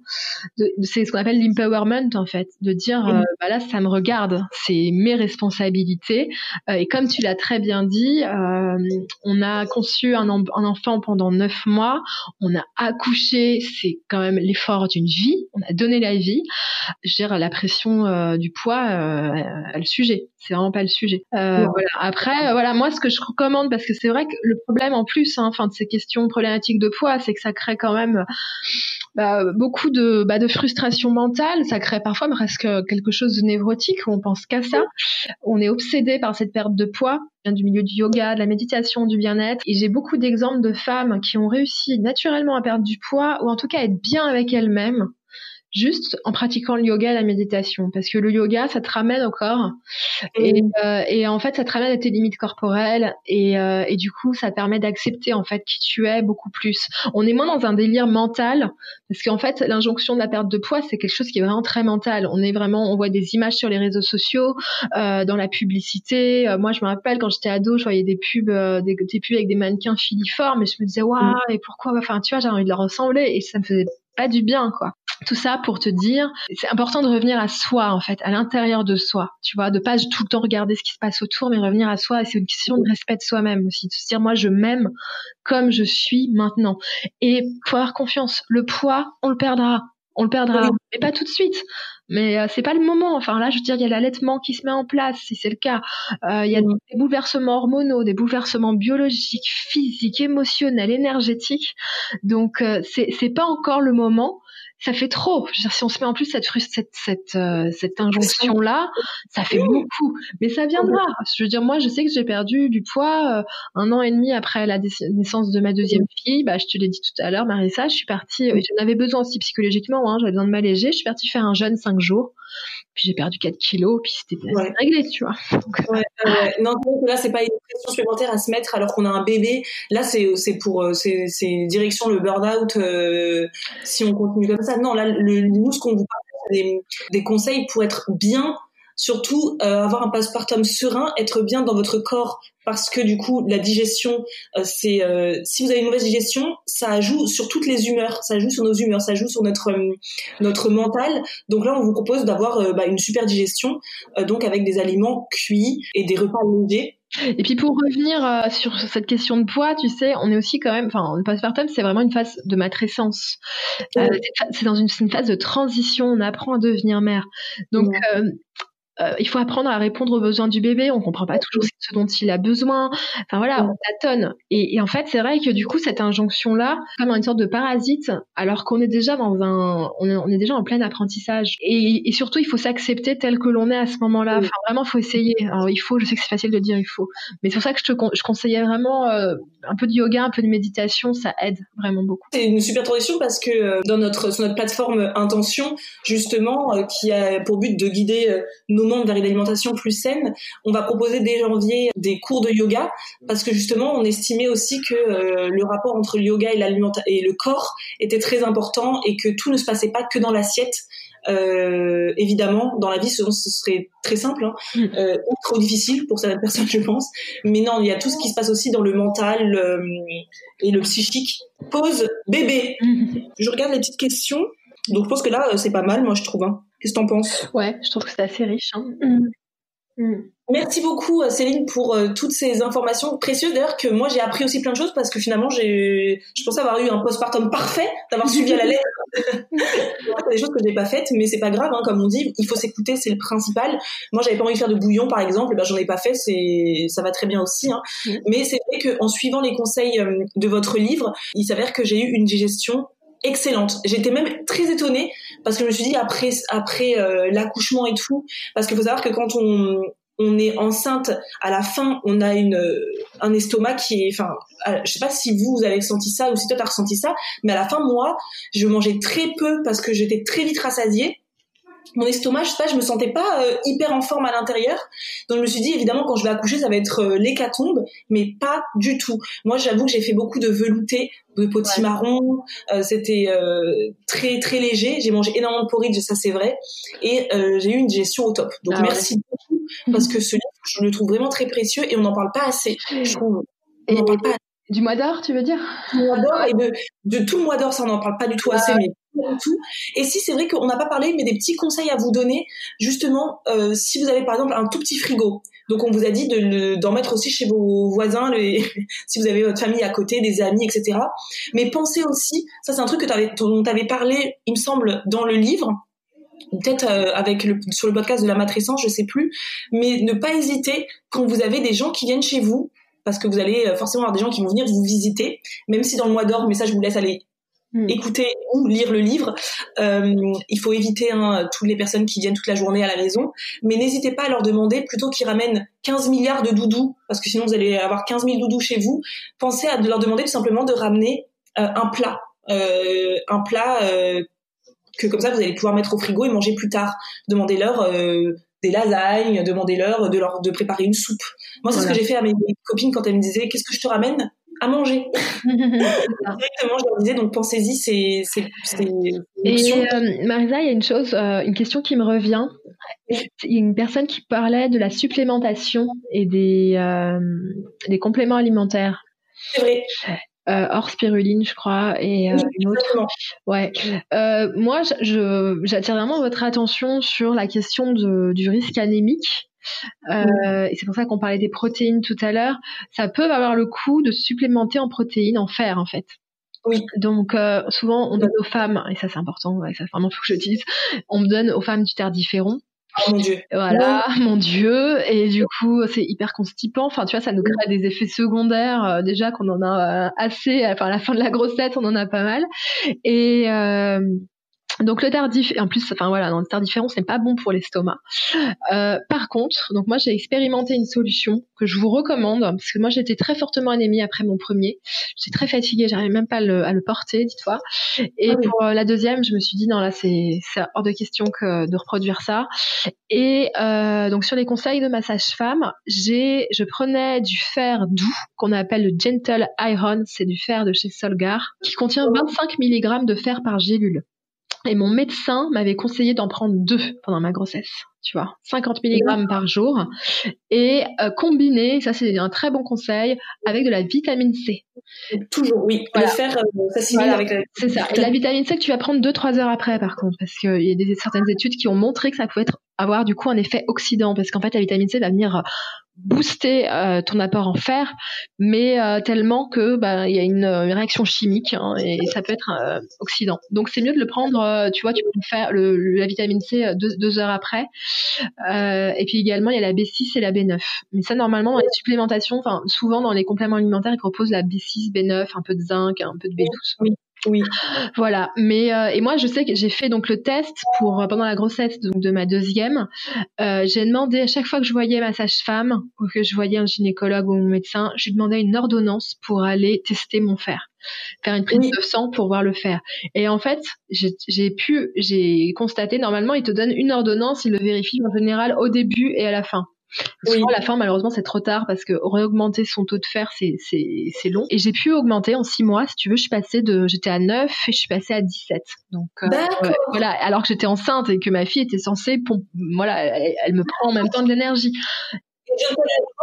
c'est ce qu'on appelle l'empowerment en fait de dire euh, bah là ça me regarde c'est mes responsabilités et comme tu l'as très bien dit on a conçu un, un enfant pendant neuf mois on a accouché c'est quand même l'effort d'une vie, on a donné la vie. Dire, la pression euh, du poids, euh, le sujet. C'est vraiment pas le sujet. Euh, voilà. Après, voilà, moi, ce que je recommande, parce que c'est vrai que le problème en plus, hein, enfin, de ces questions problématiques de poids, c'est que ça crée quand même bah, beaucoup de, bah, de frustration mentale. Ça crée parfois presque quelque chose de névrotique où on pense qu'à ça. On est obsédé par cette perte de poids du milieu du yoga, de la méditation, du bien-être. Et j'ai beaucoup d'exemples de femmes qui ont réussi naturellement à perdre du poids ou en tout cas à être bien avec elles-mêmes juste en pratiquant le yoga et la méditation. Parce que le yoga, ça te ramène au corps. Et, mm. euh, et en fait, ça te ramène à tes limites corporelles. Et, euh, et du coup, ça permet d'accepter en fait qui tu es beaucoup plus. On est moins dans un délire mental. Parce qu'en fait, l'injonction de la perte de poids, c'est quelque chose qui est vraiment très mental. On est vraiment, on voit des images sur les réseaux sociaux, euh, dans la publicité. Moi, je me rappelle quand j'étais ado, je voyais des pubs, des, des, pubs avec des mannequins filiformes. Et je me disais, waouh, mm. et pourquoi? Enfin, tu vois, j'ai envie de leur ressembler. Et ça me faisait pas du bien, quoi. Tout ça pour te dire, c'est important de revenir à soi, en fait, à l'intérieur de soi. Tu vois, de pas tout le temps regarder ce qui se passe autour, mais revenir à soi. Et c'est une question de respect de soi-même aussi. De se dire, moi, je m'aime comme je suis maintenant. Et faut avoir confiance. Le poids, on le perdra. On le perdra, mais pas tout de suite. Mais euh, c'est pas le moment. Enfin là, je veux dire, il y a l'allaitement qui se met en place, si c'est le cas. Euh, il y a des bouleversements hormonaux, des bouleversements biologiques, physiques, émotionnels, énergétiques. Donc euh, c'est c'est pas encore le moment ça fait trop. Je veux dire, si on se met en plus cette cette cette, euh, cette injonction là, ça fait beaucoup. Mais ça viendra. Je veux dire, moi, je sais que j'ai perdu du poids euh, un an et demi après la naissance de ma deuxième fille. Bah, je te l'ai dit tout à l'heure, Marissa, je suis partie. J'en avais besoin aussi psychologiquement. Hein, J'avais besoin de m'alléger. Je suis partie faire un jeûne cinq jours puis j'ai perdu 4 kilos, puis c'était réglé, tu vois. ouais, ouais. Non, là, c'est pas une pression supplémentaire à se mettre alors qu'on a un bébé. Là, c'est, c'est pour, euh, c'est, c'est direction le burn-out euh, si on continue comme ça. Non, là, le, nous, ce qu'on vous parle, des, des conseils pour être bien surtout euh, avoir un postpartum serein, être bien dans votre corps parce que du coup la digestion euh, c'est euh, si vous avez une mauvaise digestion ça joue sur toutes les humeurs. Ça joue sur nos humeurs ça joue sur notre notre mental. Donc là on vous propose d'avoir bah, une super digestion donc avec des aliments cuits et des repas légers Et puis pour revenir sur cette question de poids, tu sais, on est aussi quand même, enfin, le postpartum, c'est vraiment une phase de matrescence. Euh, c'est dans une, une, phase de transition, on apprend à devenir mère. Donc, euh, euh, il faut apprendre à répondre aux besoins du bébé. On comprend pas toujours ce dont il a besoin. Enfin voilà, on tâtonne. Et, et en fait, c'est vrai que du coup, cette injonction-là, comme une sorte de parasite, alors qu'on est déjà dans un, on est, on est, déjà en plein apprentissage. Et, et surtout, il faut s'accepter tel que l'on est à ce moment-là. Enfin vraiment, faut essayer. Alors il faut. Je sais que c'est facile de dire il faut, mais c'est pour ça que je te, je conseillais vraiment euh, un peu de yoga, un peu de méditation. Ça aide vraiment beaucoup. C'est une super transition parce que euh, dans notre sur notre plateforme Intention, justement, qui a pour but de guider nos vers une alimentation plus saine, on va proposer dès janvier des cours de yoga parce que justement on estimait aussi que euh, le rapport entre le yoga et, et le corps était très important et que tout ne se passait pas que dans l'assiette. Euh, évidemment, dans la vie, ce, serait très simple, hein, mm. euh, trop difficile pour certaines personnes, je pense. Mais non, il y a tout ce qui se passe aussi dans le mental euh, et le psychique. Pause bébé. Mm. Je regarde les petites questions. Donc je pense que là, c'est pas mal, moi je trouve. Hein. Qu'est-ce que t'en penses? Ouais, je trouve que c'est assez riche. Hein. Mm. Mm. Merci beaucoup euh, Céline pour euh, toutes ces informations précieuses. D'ailleurs que moi j'ai appris aussi plein de choses parce que finalement j'ai, je pensais avoir eu un postpartum parfait, d'avoir suivi à la lettre des choses que j'ai pas faites, mais c'est pas grave. Hein, comme on dit, il faut s'écouter, c'est le principal. Moi j'avais pas envie de faire de bouillon par exemple, ben j'en ai pas fait, c'est ça va très bien aussi. Hein. Mm. Mais c'est vrai qu'en suivant les conseils euh, de votre livre, il s'avère que j'ai eu une digestion excellente. J'étais même très étonnée parce que je me suis dit après après euh, l'accouchement et tout, parce qu'il faut savoir que quand on on est enceinte, à la fin, on a une un estomac qui est, enfin, euh, je sais pas si vous, vous avez ressenti ça ou si toi t'as ressenti ça, mais à la fin, moi, je mangeais très peu parce que j'étais très vite rassasiée mon estomac, je sais pas, je me sentais pas euh, hyper en forme à l'intérieur. Donc je me suis dit évidemment quand je vais accoucher, ça va être euh, l'hécatombe, mais pas du tout. Moi, j'avoue que j'ai fait beaucoup de velouté, de potimarron, euh, c'était très très léger. J'ai mangé énormément de porridge, ça c'est vrai, et j'ai eu une digestion au top. Donc ah merci beaucoup parce que ce livre, je le trouve vraiment très précieux et on n'en parle pas assez. Je trouve. On parle pas Du mois d'or, tu veux dire? Du mois d'or et de, de tout le mois d'or, ça on n'en parle pas du tout assez, mais tout. Et si c'est vrai qu'on n'a pas parlé, mais des petits conseils à vous donner, justement, euh, si vous avez par exemple un tout petit frigo. Donc on vous a dit de d'en mettre aussi chez vos voisins, si vous avez votre famille à côté, des amis, etc. Mais pensez aussi, ça c'est un truc que avais, dont tu avais parlé, il me semble, dans le livre, peut-être euh, avec le, sur le podcast de la matrescence, je sais plus, mais ne pas hésiter quand vous avez des gens qui viennent chez vous, parce que vous allez euh, forcément avoir des gens qui vont venir vous visiter, même si dans le mois d'or, mais ça je vous laisse aller Hmm. écouter ou lire le livre. Euh, il faut éviter hein, toutes les personnes qui viennent toute la journée à la maison, mais n'hésitez pas à leur demander plutôt qu'ils ramènent 15 milliards de doudous, parce que sinon vous allez avoir 15 000 doudous chez vous. Pensez à leur demander tout simplement de ramener euh, un plat, euh, un plat que comme ça vous allez pouvoir mettre au frigo et manger plus tard. Demandez-leur des lasagnes, demandez-leur de leur de préparer une soupe. Moi, c'est ce que j'ai fait à mes copines quand elles me disaient qu'est-ce que je te ramène à manger? Exactement, je leur disais, donc pensez-y, c'est. Et euh, Marisa, il y a une chose, euh, une question qui me revient. Il y a une personne qui parlait de la supplémentation et des, euh, des compléments alimentaires. C'est vrai. hors spiruline, je crois, et une autre. Ouais. moi, je, j'attire vraiment votre attention sur la question de, du risque anémique. Euh, et c'est pour ça qu'on parlait des protéines tout à l'heure. Ça peut avoir le coup de supplémenter en protéines, en fer en fait. Oui. Donc euh, souvent on donne aux femmes, et ça c'est important, ça vraiment faut que je dise, on donne aux femmes du terdiféron. Oh mon dieu. Voilà, mon dieu. Et du coup, c'est hyper constipant. Enfin, tu vois, ça nous crée des effets secondaires. Euh, déjà qu'on en a assez. Enfin, à la fin de la grossesse, on en a pas mal. Et donc le tardif, en plus, enfin voilà, dans le tardiféron, ce n'est pas bon pour l'estomac. Euh, par contre, donc moi j'ai expérimenté une solution que je vous recommande parce que moi j'étais très fortement anémie après mon premier. J'étais très fatiguée, j'arrivais même pas à le, à le porter, dis-toi. Et ah pour euh, la deuxième, je me suis dit non là c'est hors de question que de reproduire ça. Et euh, donc sur les conseils de ma sage-femme, j'ai je prenais du fer doux qu'on appelle le gentle iron, c'est du fer de chez Solgar qui contient 25 mg de fer par gélule. Et mon médecin m'avait conseillé d'en prendre deux pendant ma grossesse, tu vois, 50 mg par jour. Et euh, combiner, ça c'est un très bon conseil, avec de la vitamine C. Toujours, oui. Le faire euh, avec la... C'est ça. Et la vitamine C que tu vas prendre 2-3 heures après, par contre, parce qu'il y a des, certaines études qui ont montré que ça pouvait être, avoir du coup un effet oxydant, parce qu'en fait la vitamine C va venir booster euh, ton apport en fer, mais euh, tellement que bah, il y a une, réaction chimique hein, et, ça peut être euh, oxydant. Donc c'est mieux de le prendre, tu vois, tu peux faire le, la vitamine C deux, heures après. et puis également il y a la B6 et la B9. Mais ça normalement dans les supplémentations, enfin souvent dans les compléments alimentaires ils proposent la B6, B9, un peu de zinc, un peu de B12. Oui. Oui. Voilà. Mais euh, et moi, je sais que j'ai fait donc le test pour euh, pendant la grossesse donc de ma deuxième. Euh, j'ai demandé à chaque fois que je voyais ma sage-femme ou que je voyais un gynécologue ou mon médecin, je lui demandais une ordonnance pour aller tester mon fer, faire une prise de sang pour voir le fer. Et en fait, j'ai pu, j'ai constaté normalement, il te donne une ordonnance, il le vérifie en général au début et à la fin. Oui. à la fin, malheureusement, c'est trop tard parce que réaugmenter son taux de fer, c'est, c'est, long. Et j'ai pu augmenter en 6 mois, si tu veux, je suis passée de, j'étais à 9 et je suis passée à 17. Donc, euh, voilà. Alors que j'étais enceinte et que ma fille était censée, voilà, elle, me prend en même temps de l'énergie.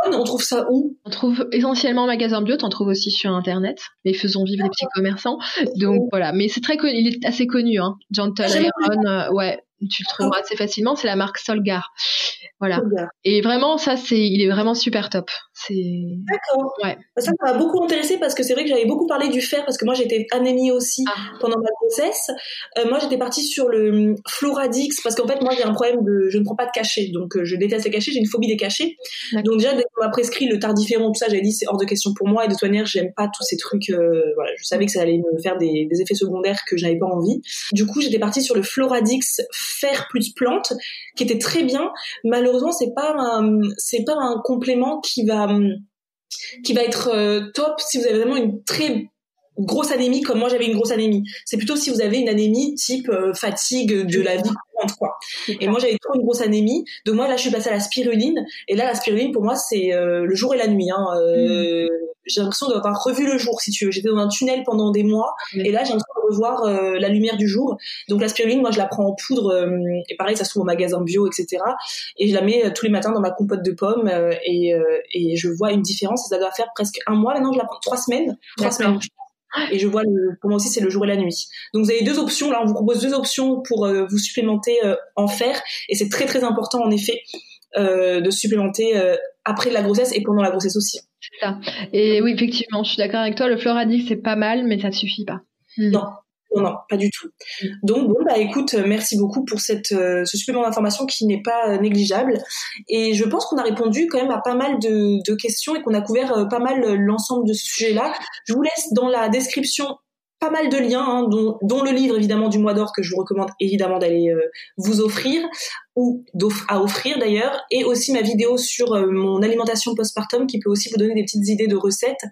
On trouve ça où? On trouve essentiellement en magasin bio, on trouve aussi sur internet. Mais faisons vivre les petits commerçants. Donc voilà, mais c'est très connu, il est assez connu, hein. Gentle Iron, euh, ouais, tu le trouveras assez facilement. C'est la marque Solgar. Voilà. Et vraiment, ça, c'est, il est vraiment super top. C'est. D'accord. Ouais. Bah, ça, m'a beaucoup intéressé parce que c'est vrai que j'avais beaucoup parlé du fer parce que moi j'étais anémie aussi ah. pendant ma grossesse. Euh, moi j'étais partie sur le hum, Floradix parce qu'en fait moi j'ai un problème de, je ne prends pas de cachet donc euh, je déteste les cachets, j'ai une phobie des cachets. Donc déjà dès qu'on m'a prescrit le tardiféron tout ça, j'avais dit c'est hors de question pour moi et de toute manière j'aime pas tous ces trucs. Euh, voilà, je savais que ça allait me faire des, des effets secondaires que j'avais pas envie. Du coup j'étais partie sur le Floradix fer plus plante qui était très bien. Malheureusement, c'est pas c'est pas un complément qui va qui va être euh, top si vous avez vraiment une très grosse anémie comme moi j'avais une grosse anémie. C'est plutôt si vous avez une anémie type euh, fatigue de la vie courante quoi. Et moi j'avais trop une grosse anémie, donc moi là je suis passée à la spiruline et là la spiruline pour moi c'est euh, le jour et la nuit. Hein. Mm j'ai l'impression d'avoir revu le jour, si tu veux. J'étais dans un tunnel pendant des mois, et là, j'ai l'impression de revoir euh, la lumière du jour. Donc la spiruline, moi, je la prends en poudre, euh, et pareil, ça se trouve au magasin bio, etc. Et je la mets euh, tous les matins dans ma compote de pommes, et, et je vois une différence. Et ça doit faire presque un mois maintenant. Je la prends trois semaines, trois semaines. Et je vois le, pour moi aussi c'est le jour et la nuit. Donc vous avez deux options. Là, on vous propose deux options pour vous supplémenter en fer, et c'est très très important en effet de supplémenter après la grossesse et pendant la grossesse aussi. C'est ça. Et oui, effectivement, je suis d'accord avec toi. Le Floradix, c'est pas mal, mais ça ne suffit pas. Hmm. Non. Non, pas du tout. Donc bon, bah écoute, merci beaucoup pour cette, euh, ce supplément d'information qui n'est pas euh, négligeable. Et je pense qu'on a répondu quand même à pas mal de, de questions et qu'on a couvert euh, pas mal l'ensemble de ce sujet-là. Je vous laisse dans la description pas mal de liens, hein, dont, dont, le livre évidemment du mois d'or que je vous recommande évidemment d'aller euh, vous offrir ou à offrir d'ailleurs, et aussi ma vidéo sur euh, mon alimentation postpartum qui peut aussi vous donner des petites idées de recettes,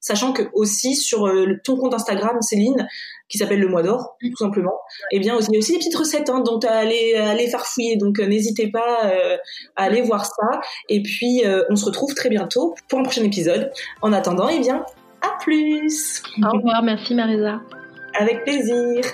sachant que aussi sur euh, ton compte Instagram Céline, qui s'appelle le mois d'or mm. tout simplement, et eh bien aussi il y a aussi des petites recettes hein, dont à aller aller farfouiller, donc n'hésitez pas à aller voir ça, et puis on se retrouve très bientôt pour un prochain épisode. En attendant, et eh bien à plus. Au revoir, merci Marisa. Avec plaisir.